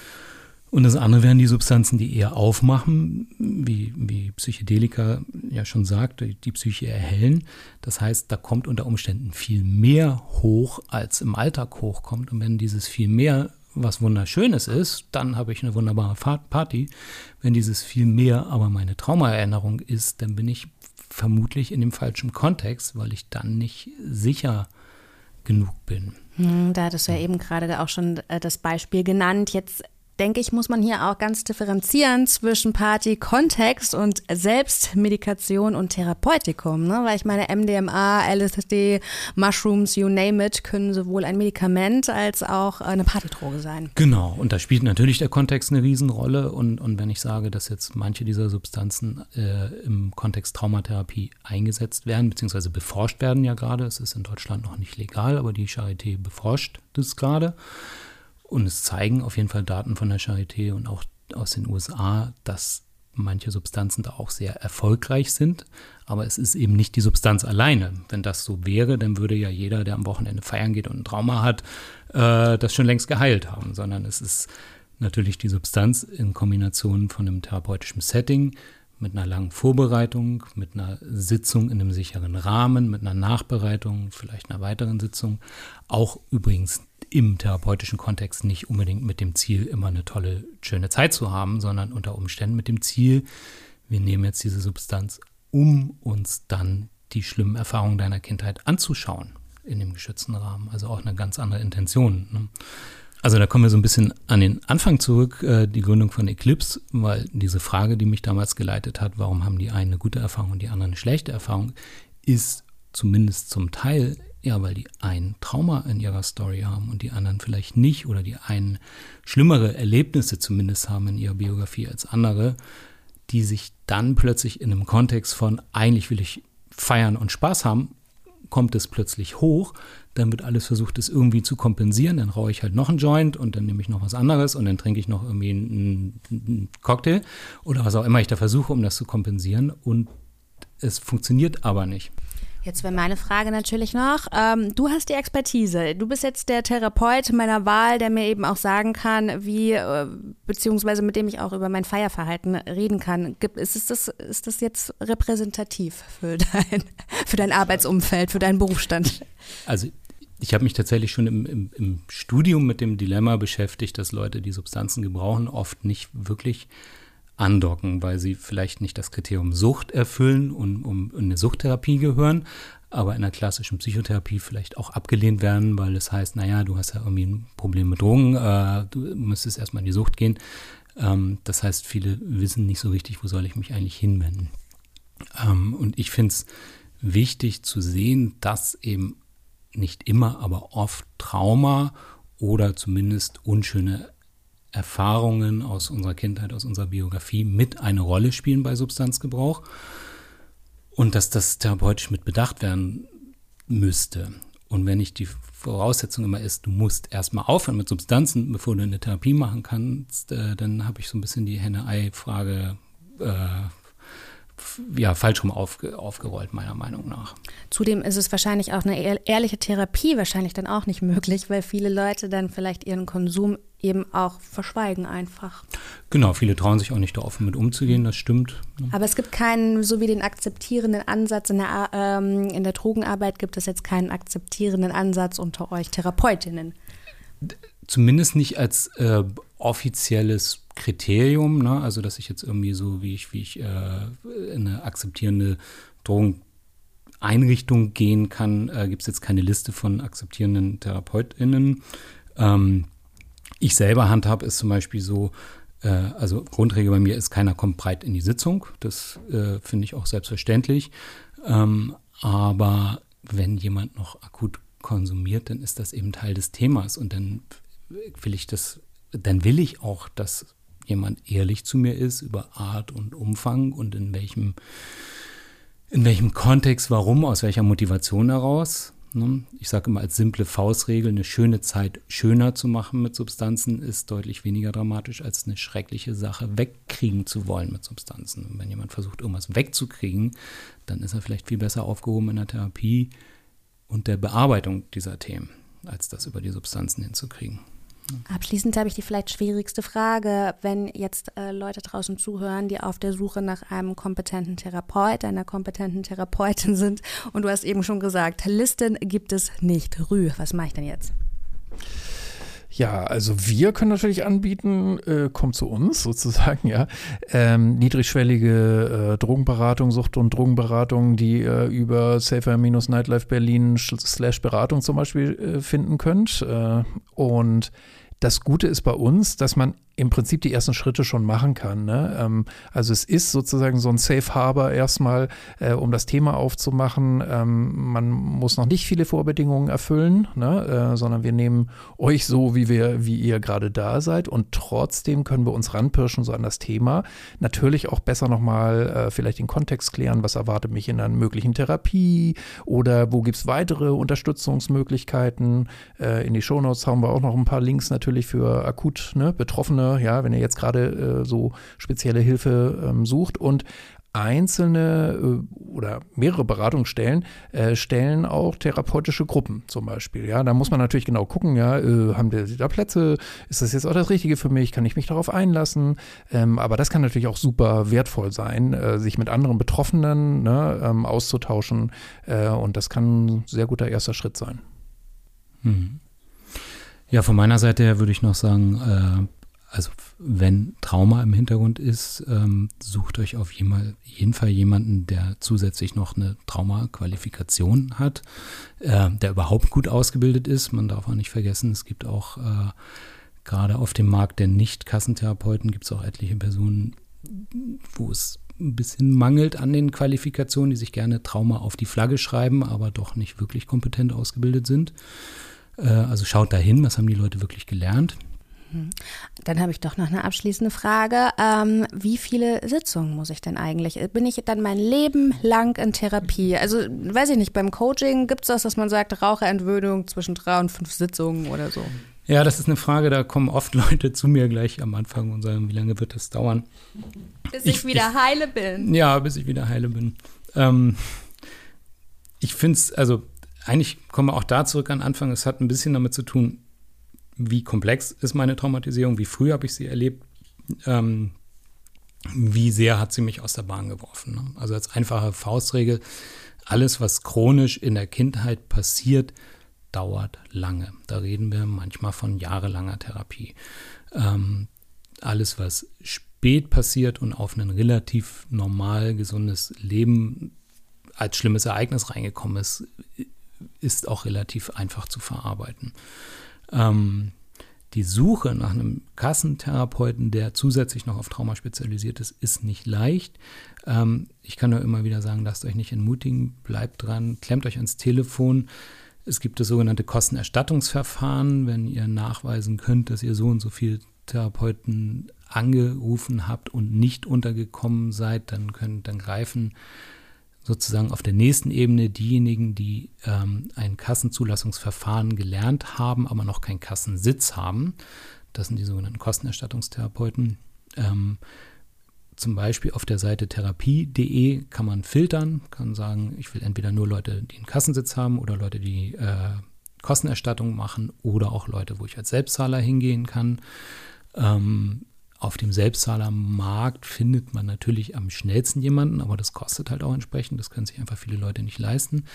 Und das andere wären die Substanzen, die eher aufmachen, wie, wie Psychedelika ja schon sagt, die Psyche erhellen. Das heißt, da kommt unter Umständen viel mehr hoch, als im Alltag hochkommt. Und wenn dieses viel mehr was Wunderschönes ist, dann habe ich eine wunderbare Party. Wenn dieses viel mehr aber meine Traumaerinnerung ist, dann bin ich vermutlich in dem falschen Kontext, weil ich dann nicht sicher genug bin. Hm, da hattest du ja eben gerade auch schon äh, das Beispiel genannt. Jetzt denke ich, muss man hier auch ganz differenzieren zwischen Party-Kontext und Selbstmedikation und Therapeutikum. Ne? Weil ich meine, MDMA, LSD, Mushrooms, you name it, können sowohl ein Medikament als auch eine Partydroge sein. Genau, und da spielt natürlich der Kontext eine Riesenrolle. Und, und wenn ich sage, dass jetzt manche dieser Substanzen äh, im Kontext Traumatherapie eingesetzt werden, beziehungsweise beforscht werden ja gerade, es ist in Deutschland noch nicht legal, aber die Charité beforscht das gerade. Und es zeigen auf jeden Fall Daten von der Charité und auch aus den USA, dass manche Substanzen da auch sehr erfolgreich sind. Aber es ist eben nicht die Substanz alleine. Wenn das so wäre, dann würde ja jeder, der am Wochenende feiern geht und ein Trauma hat, äh, das schon längst geheilt haben. Sondern es ist natürlich die Substanz in Kombination von einem therapeutischen Setting, mit einer langen Vorbereitung, mit einer Sitzung in einem sicheren Rahmen, mit einer Nachbereitung, vielleicht einer weiteren Sitzung. Auch übrigens im therapeutischen Kontext nicht unbedingt mit dem Ziel, immer eine tolle, schöne Zeit zu haben, sondern unter Umständen mit dem Ziel, wir nehmen jetzt diese Substanz, um uns dann die schlimmen Erfahrungen deiner Kindheit anzuschauen in dem geschützten Rahmen. Also auch eine ganz andere Intention. Ne? Also da kommen wir so ein bisschen an den Anfang zurück, äh, die Gründung von Eclipse, weil diese Frage, die mich damals geleitet hat, warum haben die einen eine gute Erfahrung und die anderen eine schlechte Erfahrung, ist zumindest zum Teil ja, weil die einen Trauma in ihrer Story haben und die anderen vielleicht nicht oder die einen schlimmere Erlebnisse zumindest haben in ihrer Biografie als andere, die sich dann plötzlich in einem Kontext von eigentlich will ich feiern und Spaß haben, kommt es plötzlich hoch, dann wird alles versucht, es irgendwie zu kompensieren, dann rauche ich halt noch einen Joint und dann nehme ich noch was anderes und dann trinke ich noch irgendwie einen, einen Cocktail oder was auch immer ich da versuche, um das zu kompensieren. Und es funktioniert aber nicht. Jetzt wäre meine Frage natürlich noch, ähm, du hast die Expertise, du bist jetzt der Therapeut meiner Wahl, der mir eben auch sagen kann, wie, äh, beziehungsweise mit dem ich auch über mein Feierverhalten reden kann. Gibt, ist, das, ist das jetzt repräsentativ für dein, für dein Arbeitsumfeld, für deinen Berufsstand? Also ich habe mich tatsächlich schon im, im, im, Studium mit dem Dilemma beschäftigt, dass Leute, die Substanzen gebrauchen, oft nicht wirklich andocken, weil sie vielleicht nicht das Kriterium Sucht erfüllen und um in eine Suchttherapie gehören, aber in der klassischen Psychotherapie vielleicht auch abgelehnt werden, weil es heißt, naja, du hast ja irgendwie ein Problem mit Drogen, äh, du müsstest erstmal in die Sucht gehen. Ähm, das heißt, viele wissen nicht so richtig, wo soll ich mich eigentlich hinwenden. Ähm, und ich finde es wichtig zu sehen, dass eben nicht immer, aber oft Trauma oder zumindest unschöne Erfahrungen aus unserer Kindheit, aus unserer Biografie mit eine Rolle spielen bei Substanzgebrauch und dass das therapeutisch mit bedacht werden müsste. Und wenn nicht die Voraussetzung immer ist, du musst erstmal aufhören mit Substanzen, bevor du eine Therapie machen kannst, äh, dann habe ich so ein bisschen die Henne-Ei-Frage äh, ja, falsch rum aufge, aufgerollt, meiner Meinung nach. Zudem ist es wahrscheinlich auch eine ehrliche Therapie wahrscheinlich dann auch nicht möglich, weil viele Leute dann vielleicht ihren Konsum eben auch verschweigen einfach. Genau, viele trauen sich auch nicht da offen mit umzugehen, das stimmt. Aber es gibt keinen, so wie den akzeptierenden Ansatz in der, ähm, in der Drogenarbeit gibt es jetzt keinen akzeptierenden Ansatz unter euch Therapeutinnen. Zumindest nicht als äh, offizielles Kriterium, ne? also dass ich jetzt irgendwie so, wie ich, wie ich äh, eine akzeptierende Drogen Einrichtung gehen kann, äh, gibt es jetzt keine Liste von akzeptierenden TherapeutInnen. Ähm, ich selber handhab es zum Beispiel so, äh, also Grundregel bei mir ist, keiner kommt breit in die Sitzung. Das äh, finde ich auch selbstverständlich. Ähm, aber wenn jemand noch akut konsumiert, dann ist das eben Teil des Themas und dann will ich das, dann will ich auch, dass jemand ehrlich zu mir ist über Art und Umfang und in welchem, in welchem Kontext, warum, aus welcher Motivation heraus. Ne? Ich sage immer als simple Faustregel, eine schöne Zeit schöner zu machen mit Substanzen ist deutlich weniger dramatisch als eine schreckliche Sache wegkriegen zu wollen mit Substanzen. Und wenn jemand versucht, irgendwas wegzukriegen, dann ist er vielleicht viel besser aufgehoben in der Therapie und der Bearbeitung dieser Themen, als das über die Substanzen hinzukriegen. Abschließend habe ich die vielleicht schwierigste Frage, wenn jetzt äh, Leute draußen zuhören, die auf der Suche nach einem kompetenten Therapeut, einer kompetenten Therapeutin sind und du hast eben schon gesagt, Listen gibt es nicht. Rü, was mache ich denn jetzt? Ja, also wir können natürlich anbieten, äh, kommt zu uns sozusagen, ja. Ähm, niedrigschwellige äh, Drogenberatung, Sucht- und Drogenberatung, die ihr über Safer-Nightlife Berlin slash Beratung zum Beispiel äh, finden könnt. Äh, und das Gute ist bei uns, dass man im Prinzip die ersten Schritte schon machen kann. Ne? Ähm, also es ist sozusagen so ein Safe Harbor erstmal, äh, um das Thema aufzumachen. Ähm, man muss noch nicht viele Vorbedingungen erfüllen, ne? äh, sondern wir nehmen euch so, wie wir, wie ihr gerade da seid und trotzdem können wir uns ranpirschen so an das Thema. Natürlich auch besser nochmal äh, vielleicht den Kontext klären, was erwartet mich in einer möglichen Therapie oder wo gibt es weitere Unterstützungsmöglichkeiten. Äh, in die Shownotes haben wir auch noch ein paar Links natürlich für akut ne, Betroffene Ebene, ja, wenn ihr jetzt gerade äh, so spezielle Hilfe ähm, sucht und einzelne äh, oder mehrere Beratungsstellen äh, stellen auch therapeutische Gruppen zum Beispiel. Ja, da muss man natürlich genau gucken, ja, äh, haben die da Plätze? Ist das jetzt auch das Richtige für mich? Kann ich mich darauf einlassen? Ähm, aber das kann natürlich auch super wertvoll sein, äh, sich mit anderen Betroffenen ne, ähm, auszutauschen. Äh, und das kann ein sehr guter erster Schritt sein. Mhm. Ja, von meiner Seite her würde ich noch sagen, äh, also wenn Trauma im Hintergrund ist, ähm, sucht euch auf jeden Fall jemanden, der zusätzlich noch eine Traumaqualifikation hat, äh, der überhaupt gut ausgebildet ist. Man darf auch nicht vergessen, es gibt auch äh, gerade auf dem Markt der Nicht-Kassentherapeuten gibt es auch etliche Personen, wo es ein bisschen mangelt an den Qualifikationen, die sich gerne Trauma auf die Flagge schreiben, aber doch nicht wirklich kompetent ausgebildet sind. Äh, also schaut dahin, was haben die Leute wirklich gelernt. Mhm. Dann habe ich doch noch eine abschließende Frage. Ähm, wie viele Sitzungen muss ich denn eigentlich? Bin ich dann mein Leben lang in Therapie? Also, weiß ich nicht, beim Coaching gibt es das, dass man sagt, Raucherentwöhnung zwischen drei und fünf Sitzungen oder so? Ja, das ist eine Frage, da kommen oft Leute zu mir gleich am Anfang und sagen, wie lange wird das dauern? Bis ich, ich wieder ich, heile bin. Ja, bis ich wieder heile bin. Ähm, ich finde es, also eigentlich kommen wir auch da zurück an Anfang, es hat ein bisschen damit zu tun, wie komplex ist meine Traumatisierung, wie früh habe ich sie erlebt, ähm, wie sehr hat sie mich aus der Bahn geworfen. Ne? Also als einfache Faustregel, alles, was chronisch in der Kindheit passiert, dauert lange. Da reden wir manchmal von jahrelanger Therapie. Ähm, alles, was spät passiert und auf ein relativ normal, gesundes Leben als schlimmes Ereignis reingekommen ist, ist auch relativ einfach zu verarbeiten. Ähm, die Suche nach einem Kassentherapeuten, der zusätzlich noch auf Trauma spezialisiert ist, ist nicht leicht. Ähm, ich kann nur immer wieder sagen, lasst euch nicht entmutigen, bleibt dran, klemmt euch ans Telefon. Es gibt das sogenannte Kostenerstattungsverfahren, wenn ihr nachweisen könnt, dass ihr so und so viele Therapeuten angerufen habt und nicht untergekommen seid, dann können dann greifen sozusagen auf der nächsten Ebene diejenigen, die ähm, ein Kassenzulassungsverfahren gelernt haben, aber noch keinen Kassensitz haben. Das sind die sogenannten Kostenerstattungstherapeuten. Ähm, zum Beispiel auf der Seite therapie.de kann man filtern, kann sagen, ich will entweder nur Leute, die einen Kassensitz haben oder Leute, die äh, Kostenerstattung machen oder auch Leute, wo ich als Selbstzahler hingehen kann. Ähm, auf dem Selbstzahlermarkt findet man natürlich am schnellsten jemanden, aber das kostet halt auch entsprechend. Das können sich einfach viele Leute nicht leisten.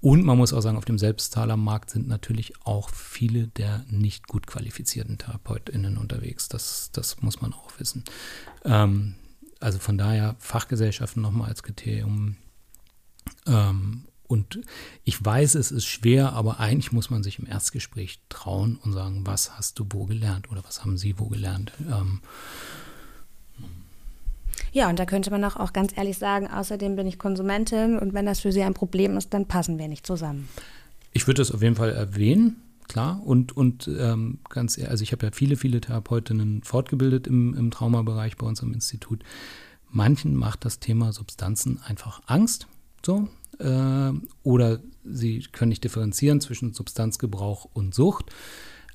Und man muss auch sagen, auf dem Selbstzahlermarkt sind natürlich auch viele der nicht gut qualifizierten TherapeutInnen unterwegs. Das, das muss man auch wissen. Ähm, also von daher Fachgesellschaften nochmal als Kriterium. Ähm, Und ich weiß, es ist schwer, aber eigentlich muss man sich im Erstgespräch trauen und sagen, was hast du wo gelernt oder was haben Sie wo gelernt. Ähm, ja, und da könnte man auch, ganz ehrlich sagen, außerdem bin ich Konsumentin und wenn das für Sie ein Problem ist, dann passen wir nicht zusammen. Ich würde das auf jeden Fall erwähnen, klar. Und, und ähm, ganz ehrlich, also ich habe ja viele, viele Therapeutinnen fortgebildet im, im Traumabereich bei uns am Institut. Manchen macht das Thema Substanzen einfach Angst. So, äh, oder sie können nicht differenzieren zwischen Substanzgebrauch und Sucht.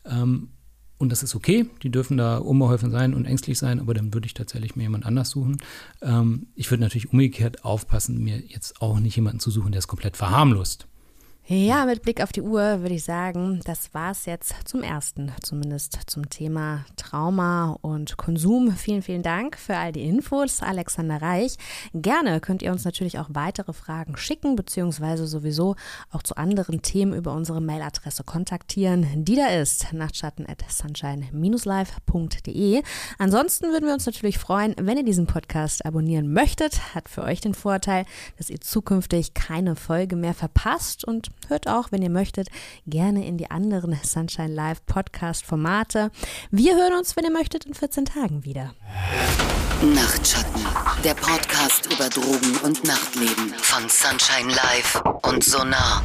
Ähm, und das ist okay, die dürfen da unbeholfen sein und ängstlich sein, aber dann würde ich tatsächlich mir jemand anders suchen. Ähm, ich würde natürlich umgekehrt aufpassen, mir jetzt auch nicht jemanden zu suchen, der es komplett verharmlost. Ja, mit Blick auf die Uhr würde ich sagen, das war es jetzt zum ersten, zumindest zum Thema Trauma und Konsum. Vielen, vielen Dank für all die Infos, Alexander Reich. Gerne könnt ihr uns natürlich auch weitere Fragen schicken, beziehungsweise sowieso auch zu anderen Themen über unsere Mailadresse kontaktieren. Die da ist nachtschatten at sunshine-live.de. Ansonsten würden wir uns natürlich freuen, wenn ihr diesen Podcast abonnieren möchtet. Hat für euch den Vorteil, dass ihr zukünftig keine Folge mehr verpasst und hört auch, wenn ihr möchtet, gerne in die anderen Sunshine Live Podcast Formate. Wir hören uns, wenn ihr möchtet, in 14 Tagen wieder. Nachtschatten, der Podcast über Drogen und Nachtleben von Sunshine Live und Sonar.